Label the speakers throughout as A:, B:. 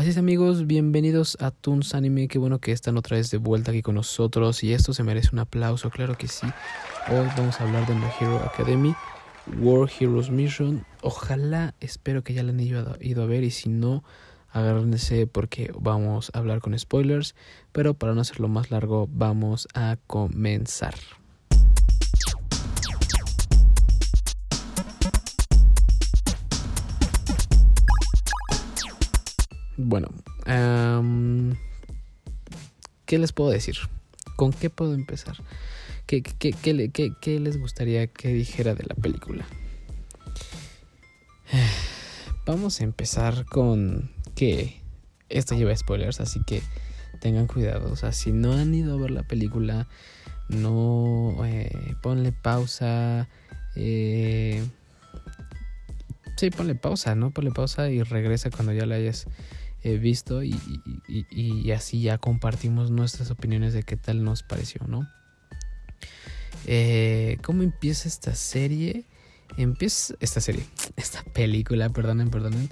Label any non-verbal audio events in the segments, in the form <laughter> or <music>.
A: Así es amigos, bienvenidos a Toons Anime, qué bueno que están otra vez de vuelta aquí con nosotros y esto se merece un aplauso, claro que sí. Hoy vamos a hablar de My Hero Academy, War Heroes Mission. Ojalá, espero que ya la han ido, ido a ver y si no, agárrense porque vamos a hablar con spoilers, pero para no hacerlo más largo, vamos a comenzar. Bueno, ¿qué les puedo decir? ¿Con qué puedo empezar? ¿Qué, qué, les gustaría que dijera de la película? <sighs> Vamos a empezar con que esto lleva spoilers, así que tengan cuidado. O sea, si no han ido a ver la película, no eh, ponle pausa. Eh, sí, ponle pausa, ¿no? Ponle pausa y regresa cuando ya la hayas He visto y, y, así ya compartimos nuestras opiniones de qué tal nos pareció, ¿no? Eh, ¿Cómo empieza esta serie? Empieza esta serie, <tsk> esta película, perdonen, perdonen.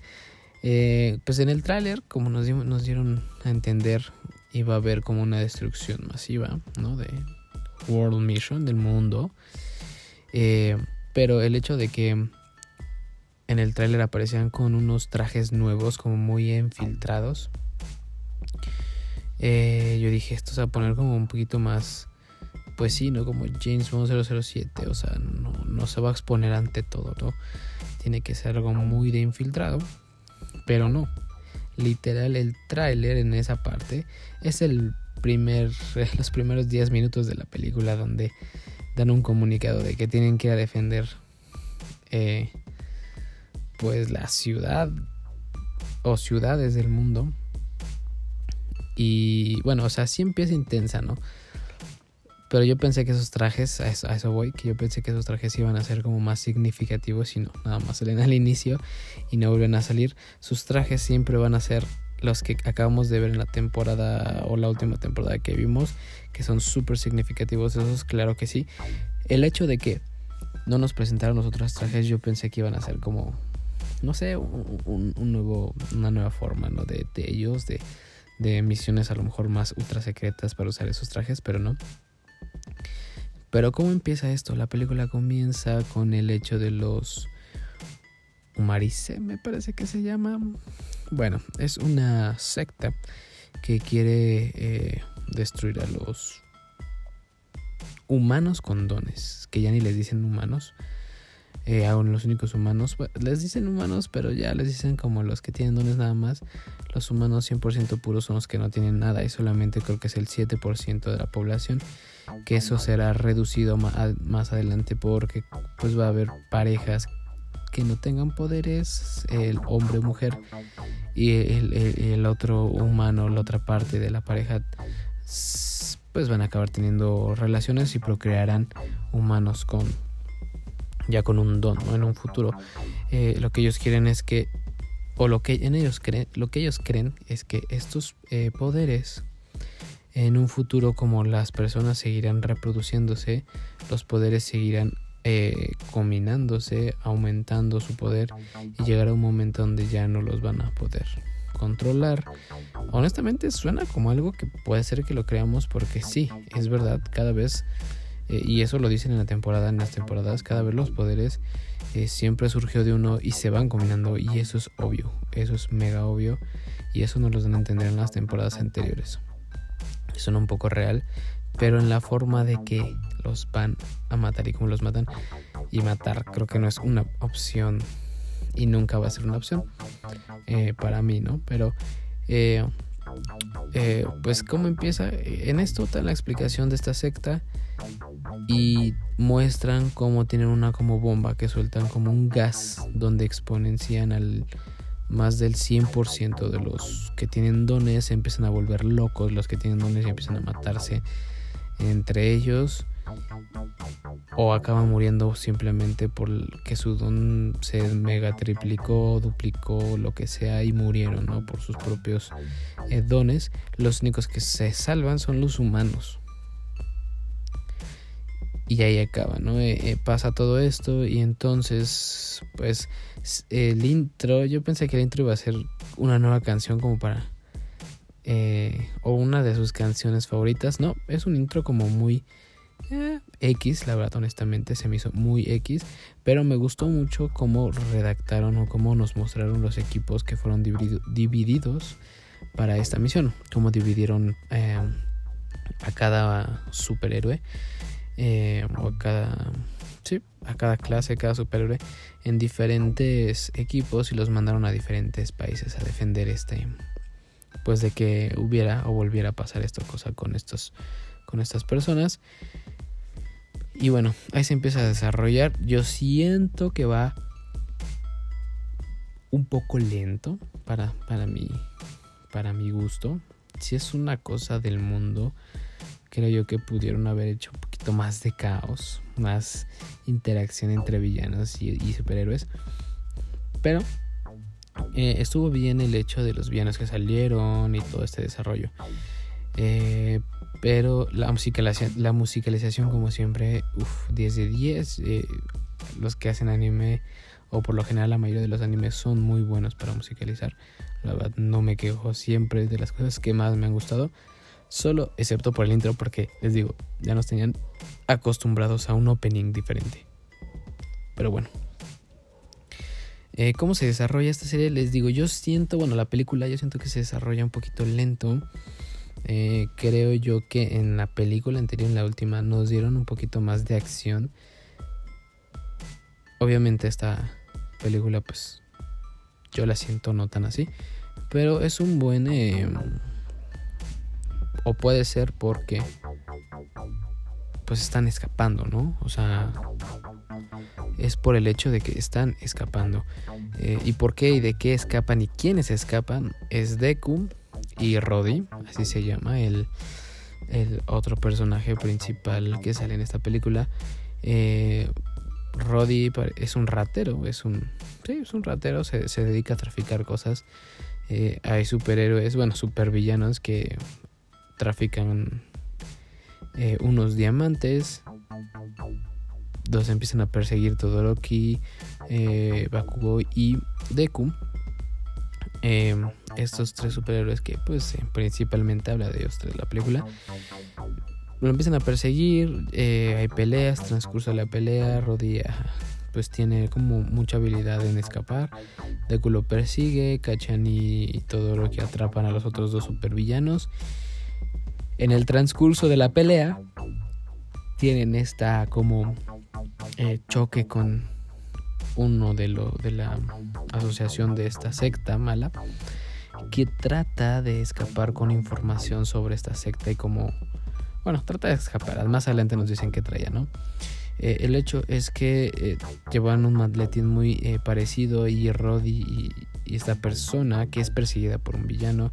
A: Eh, pues en el tráiler, como nos, nos dieron a entender, iba a haber como una destrucción masiva, ¿no? De World Mission, del mundo. Eh, pero el hecho de que en el tráiler aparecían con unos trajes nuevos como muy infiltrados. Eh, yo dije, esto se va a poner como un poquito más, pues sí, ¿no? Como James Bond 007, o sea, no, no se va a exponer ante todo, ¿no? Tiene que ser algo muy de infiltrado, pero no. Literal, el tráiler en esa parte es el primer, <laughs> los primeros 10 minutos de la película donde dan un comunicado de que tienen que ir a defender eh, pues la ciudad o ciudades del mundo. Y bueno, o sea, sí empieza intensa, ¿no? Pero yo pensé que esos trajes, a eso, voy, que yo pensé que esos trajes iban a ser como más significativos y no, nada más salen <laughs> al inicio y no vuelven a salir. Sus trajes siempre van a ser los que acabamos de ver en la temporada o la última temporada que vimos, que son súper significativos, esos claro que sí. El hecho de que no nos presentaron los otros trajes, yo pensé que iban a ser como no sé, un, nuevo, una nueva forma, ¿no? De, ellos, de, de misiones a lo mejor más ultra secretas para usar esos trajes, pero no. Pero ¿cómo empieza esto? La película comienza con el hecho de los Umarice, me parece que se llama. Bueno, es una secta que quiere eh, destruir a los humanos con dones, que ya ni les dicen humanos, eh, aún los únicos humanos, les dicen humanos, pero ya les dicen como los que tienen dones nada más. Los humanos 100% puros son los que no tienen nada y solamente creo que es el 7% de la población, que eso será reducido más adelante porque pues va a haber parejas que no tengan poderes, el hombre o mujer, y el otro humano, la otra parte de la pareja, pues van a acabar teniendo relaciones y procrearán humanos con ya con un don en un futuro. Eh, lo que ellos quieren es que, o lo que en ellos creen, lo que ellos creen es que estos eh, poderes en un futuro como las personas seguirán reproduciéndose, los poderes seguirán eh, combinándose, aumentando su poder y llegará un momento donde ya no los van a poder controlar. Honestamente suena como algo que puede ser que lo creamos porque sí, es verdad, cada vez eh, y eso lo dicen en la temporada, en las temporadas, cada vez los poderes eh, siempre surgió de uno y se van combinando y eso es obvio, eso es mega obvio y eso no lo dan a entender en las temporadas anteriores. Suena un poco real, pero en la forma de que los van a matar y cómo los matan y matar creo que no es una opción y nunca va a ser una opción eh, para mí, ¿no? Pero pues cómo empieza en esto está la explicación de esta secta y muestran cómo tienen una como bomba que sueltan como un gas donde exponencian al más del 100% de los que tienen dones empiezan a volver locos, los que tienen dones y empiezan a matarse entre ellos o acaban muriendo simplemente porque su don se mega triplicó, duplicó, lo que sea y murieron, ¿no? Por sus propios eh, dones. Los únicos que se salvan son los humanos y ahí acaba, ¿no? Eh, eh, pasa todo esto y entonces, pues, el intro, yo pensé que el intro iba a ser una nueva canción como para... O una de sus canciones favoritas. No, es un intro como muy... Eh, X, la verdad honestamente se me hizo muy X, pero me gustó mucho cómo redactaron o cómo nos mostraron los equipos que fueron divididos para esta misión, cómo dividieron eh, a cada superhéroe eh, o a cada sí, a cada clase, cada superhéroe en diferentes equipos y los mandaron a diferentes países a defender este pues de que hubiera o volviera a pasar esta cosa con estos con estas personas y bueno, ahí se empieza a desarrollar. Yo siento que va un poco lento para, para, mi, para mi gusto. Si es una cosa del mundo, creo yo que pudieron haber hecho un poquito más de caos, más interacción entre villanos y, superhéroes. Pero eh, estuvo bien el hecho de los villanos que salieron y todo este desarrollo. Eh, pero la musicalización, la musicalización como siempre, uff, 10 de 10. Eh, los que hacen anime, o por lo general la mayoría de los animes, son muy buenos para musicalizar. La verdad, no me quejo siempre de las cosas que más me han gustado. Solo, excepto por el intro, porque les digo, ya nos tenían acostumbrados a un opening diferente. Pero bueno. Eh, ¿Cómo se desarrolla esta serie? Les digo, yo siento, bueno, la película yo siento que se desarrolla un poquito lento. Eh, creo yo que en la película anterior, en la última, nos dieron un poquito más de acción. Obviamente esta película, pues, yo la siento no tan así. Pero es un buen... Eh, o puede ser porque... Pues están escapando, ¿no? O sea... Es por el hecho de que están escapando. Eh, ¿Y por qué y de qué escapan y quiénes escapan? Es Deku, y Roddy, así se llama, el, el otro personaje principal que sale en esta película. Eh, Roddy es un ratero, es un, sí, es un ratero, se, dedica a traficar cosas. Eh, hay superhéroes, bueno, supervillanos que trafican eh, unos diamantes. Dos empiezan a perseguir Todoroki, eh, Bakugo y Deku. Em, estos tres superhéroes que pues eh, principalmente habla de ellos tres la película lo empiezan a perseguir eh, hay peleas transcurso de la pelea Rodilla pues tiene como mucha habilidad en escapar Deku lo persigue Kachan y todo lo que atrapan a los otros dos supervillanos. En el transcurso de la pelea tienen esta como eh, choque con uno de, lo, de la asociación de esta secta mala que trata de escapar con información sobre esta secta y como, bueno, trata de escapar, más adelante nos dicen que traía, ¿no? Eh, el hecho es que eh, llevan un maletín muy eh, parecido y Roddy y, esta persona que es perseguida por un villano,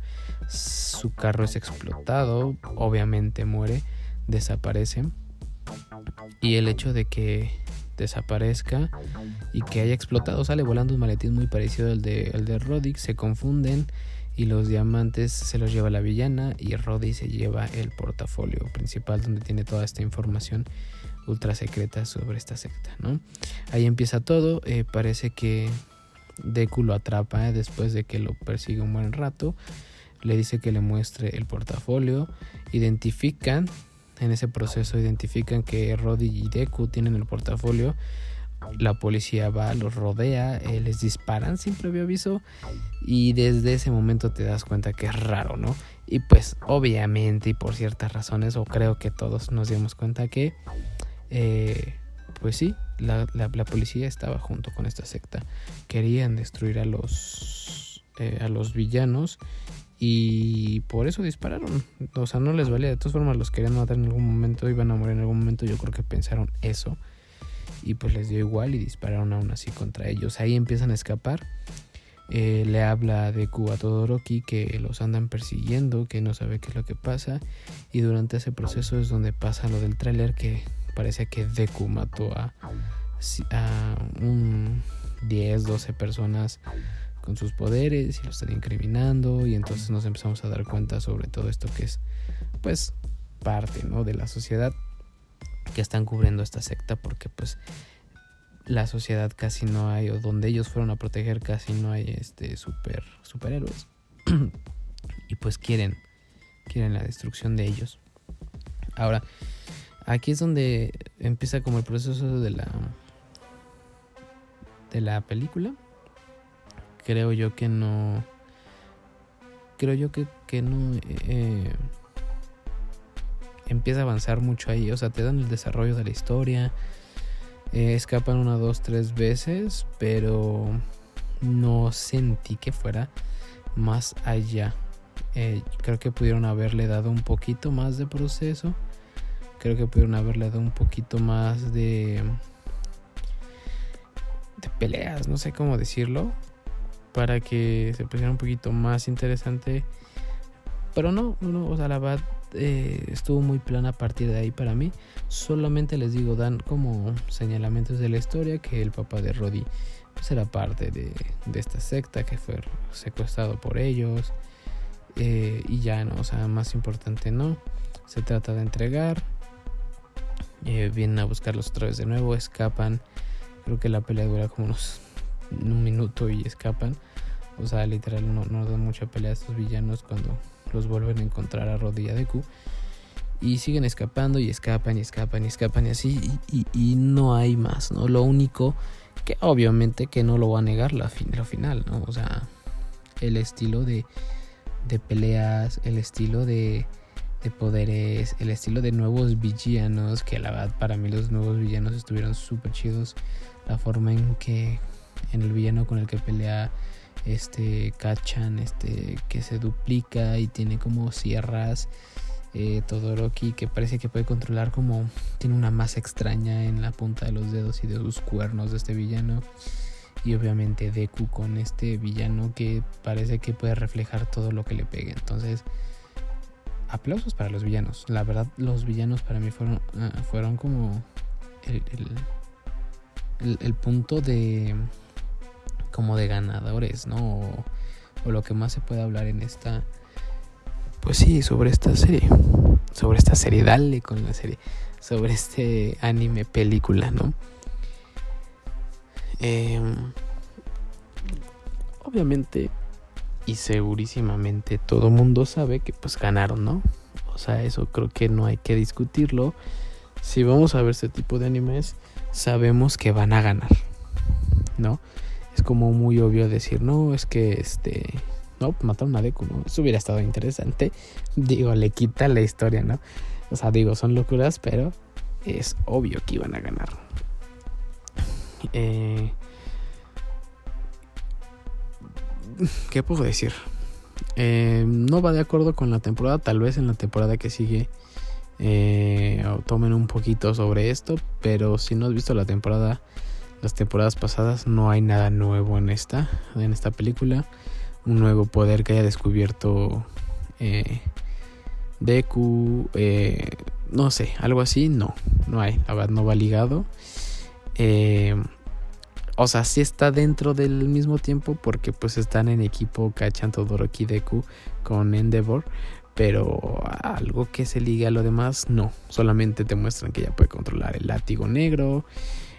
A: su carro es explotado, obviamente muere, desaparece. Y el hecho de que desaparezca y que haya explotado. Sale volando un maletín muy parecido al de, al de Roddy. Se confunden y los diamantes se los lleva la villana y Roddy se lleva el portafolio principal donde tiene toda esta información ultra secreta sobre esta secta, ¿no? Ahí empieza todo. Eh, parece que Deku lo atrapa eh, después de que lo persigue un buen rato. Le dice que le muestre el portafolio. Identifican en ese proceso identifican que Roddy y Deku tienen el portafolio. La policía va, los rodea, eh, les disparan sin previo aviso y desde ese momento te das cuenta que es raro, ¿no? Y pues obviamente y por ciertas razones, o creo que todos nos dimos cuenta que, eh, pues sí, la, policía estaba junto con esta secta. Querían destruir a los, eh, a los villanos y por eso dispararon. O sea, no les valía. De todas formas, los querían matar en algún momento, iban a morir en algún momento. Yo creo que pensaron eso. Y pues les dio igual y dispararon aún así contra ellos. Ahí empiezan a escapar. Eh, le habla de Cuba a Todoroki que los andan persiguiendo, que no sabe qué es lo que pasa. Y durante ese proceso es donde pasa lo del tráiler que parece que Deku mató a, a un 10, 12 personas con sus poderes y lo están incriminando y entonces nos empezamos a dar cuenta sobre todo esto que es pues parte ¿no? de la sociedad que están cubriendo esta secta porque pues la sociedad casi no hay, o donde ellos fueron a proteger casi no hay este super superhéroes. <clears throat> y pues quieren, quieren la destrucción de ellos. Ahora, aquí es donde empieza como el proceso de la de la película. Creo yo que no. Creo yo que, que no. Eh, empieza a avanzar mucho ahí. O sea, te dan el desarrollo de la historia. Eh, escapan una, dos, tres veces. Pero no sentí que fuera más allá. Eh, creo que pudieron haberle dado un poquito más de proceso. Creo que pudieron haberle dado un poquito más de de peleas, no sé cómo decirlo, para que se pusiera un poquito más interesante. Pero no, no, o sea, la verdad eh, estuvo muy plana a partir de ahí para mí. Solamente les digo, dan como señalamientos de la historia que el papá de Roddy pues era parte de, esta secta que fue secuestrado por ellos. Eh, y ya no, o sea, más importante no. Se trata de entregar. Eh, vienen a buscarlos otra vez de nuevo, escapan Creo que la pelea dura como unos un minuto y escapan. O sea, literal no, no dan mucha pelea a estos villanos cuando los vuelven a encontrar a Rodilla de Q. Y siguen escapando y escapan y escapan y escapan y así. Y, no hay más, ¿no? Lo único que obviamente que no lo va a negar la fin, lo final, ¿no? O sea, el estilo de, de peleas, el estilo de, de poderes, el estilo de nuevos villanos, que la verdad para mí los nuevos villanos estuvieron súper chidos la forma en que en el villano con el que pelea este Kachan este que se duplica y tiene como sierras eh, Todoroki que parece que puede controlar como tiene una masa extraña en la punta de los dedos y de sus cuernos de este villano. Y obviamente Deku con este villano que parece que puede reflejar todo lo que le pegue. Entonces aplausos para los villanos. La verdad los villanos para mí fueron ah, fueron como el el, punto de como de ganadores, ¿no? O, lo que más se puede hablar en esta pues sí, sobre esta serie, sobre esta serie, dale con la serie, sobre este anime película, ¿no? Em, obviamente y segurísimamente todo mundo sabe que pues ganaron, ¿no? O sea, eso creo que no hay que discutirlo. Si vamos a ver este tipo de animes, sabemos que van a ganar, ¿no? Como muy obvio decir, no, es que este, no, pues mataron a Deku, ¿no? Eso hubiera estado interesante. Digo, le quita la historia, ¿no? O sea, digo, son locuras, pero es obvio que iban a ganar. Eh, ¿Qué puedo decir? Eh, no va de acuerdo con la temporada, tal vez en la temporada que sigue eh, tomen un poquito sobre esto, pero si no has visto la temporada, las temporadas pasadas, no hay nada nuevo en esta, en esta película, un nuevo poder que haya descubierto eh, Deku, eh, no sé, algo así, no, no hay, la verdad no va ligado. Eh, o sea, sí está dentro del mismo tiempo porque pues están en equipo Kachan Todoroki Deku con Endeavor, pero algo que se ligue a lo demás, no. Solamente te muestran que ella puede controlar el látigo negro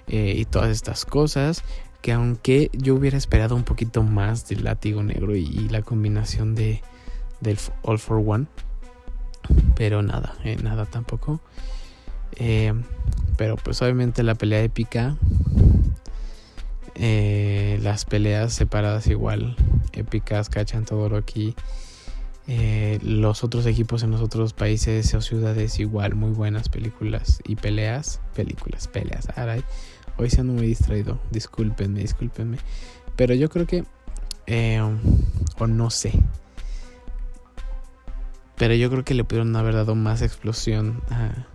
A: eh, y todas estas cosas. Que aunque yo hubiera esperado un poquito más del látigo negro y, la combinación de del All for One. Pero nada, eh, nada tampoco. Eh, pero pues obviamente la pelea épica. las peleas separadas igual. Épicas, cachan todo aquí eh, los otros equipos en los otros países o ciudades igual, muy buenas películas y peleas, películas, peleas. Aray. Hoy siendo muy distraído, discúlpenme, discúlpenme. Pero yo creo que, eh, o no sé, pero yo creo que le pudieron haber dado más explosión a,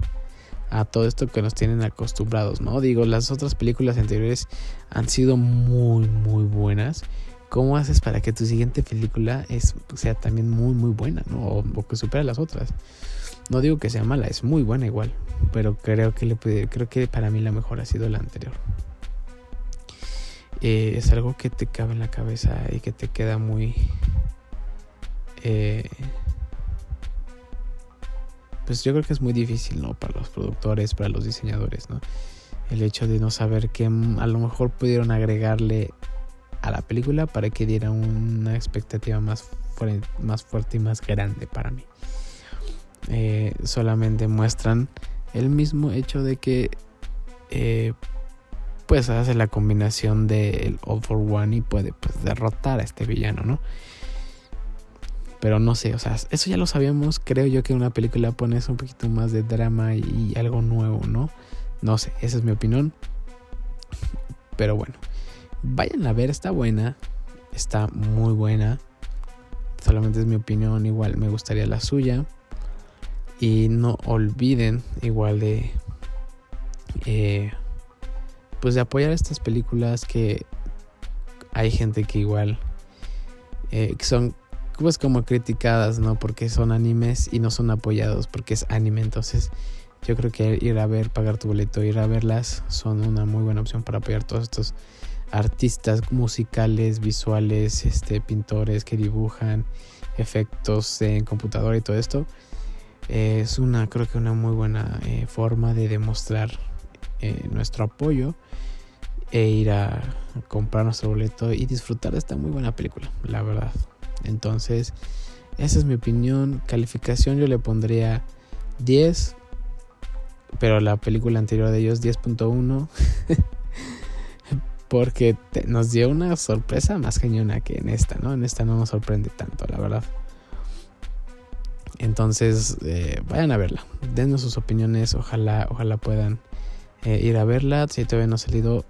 A: a, todo esto que nos tienen acostumbrados, ¿no? Digo, las otras películas anteriores han sido muy, muy buenas. ¿Cómo haces para que tu siguiente película es, sea también muy, muy buena, ¿no? O, que supere a las otras. No digo que sea mala, es muy buena igual. Pero creo que le puede, creo que para mí la mejor ha sido la anterior. Eh, es algo que te cabe en la cabeza y que te queda muy. Eh, pues yo creo que es muy difícil, ¿no? Para los productores, para los diseñadores, ¿no? el hecho de no saber qué a lo mejor pudieron agregarle a la película para que diera una expectativa más, más fuerte y más grande para mí. Eh, solamente muestran el mismo hecho de que eh, pues hace la combinación del All for One y puede pues, derrotar a este villano, ¿no? Pero no sé, o sea, eso ya lo sabíamos. Creo yo que en una película pones un poquito más de drama y algo nuevo, ¿no? No sé, esa es mi opinión. Pero bueno, vayan a ver, está buena. Está muy buena. Solamente es mi opinión, igual me gustaría la suya. Y no olviden igual de... Eh, pues de apoyar estas películas que hay gente que igual eh, que son pues como criticadas, ¿no? Porque son animes y no son apoyados porque es anime. Entonces yo creo que ir a ver, pagar tu boleto, ir a verlas son una muy buena opción para apoyar todos estos artistas musicales, visuales, este, pintores que dibujan efectos en computadora y todo esto. Es una, creo que una muy buena eh, forma de demostrar eh, nuestro apoyo e ir a comprar nuestro boleto y disfrutar de esta muy buena película, la verdad. Entonces, esa es mi opinión. Calificación yo le pondría 10, pero la película anterior de ellos 10.1. <laughs> porque nos dio una sorpresa más cañona que en esta, ¿no? En esta no nos sorprende tanto, la verdad. Entonces, eh, vayan a verla. Denos sus opiniones. Ojalá, ojalá puedan eh, ir a verla. Si todavía no ha salido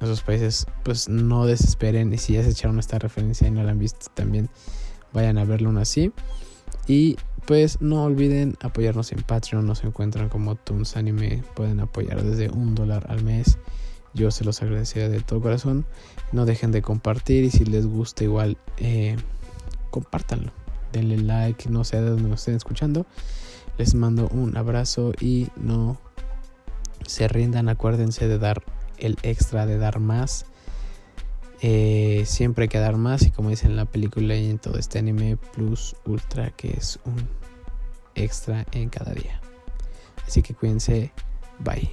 A: en esos países, pues no desesperen. Y si ya se echaron esta referencia y no la han visto también, vayan a verla aún así. Y pues no olviden apoyarnos en Patreon. Nos encuentran como Toons Anime. Pueden apoyar desde un dólar al mes. Yo se los agradecería de todo corazón. No dejen de compartir y si les gusta igual, eh, compártanlo. Denle like, no sé de dónde nos estén escuchando. Les mando un abrazo y no se rindan. Acuérdense de dar el extra, de dar más. Eh, siempre hay que dar más y como dice en la película y en todo este anime plus ultra que es un extra en cada día. Así que cuídense. Bye.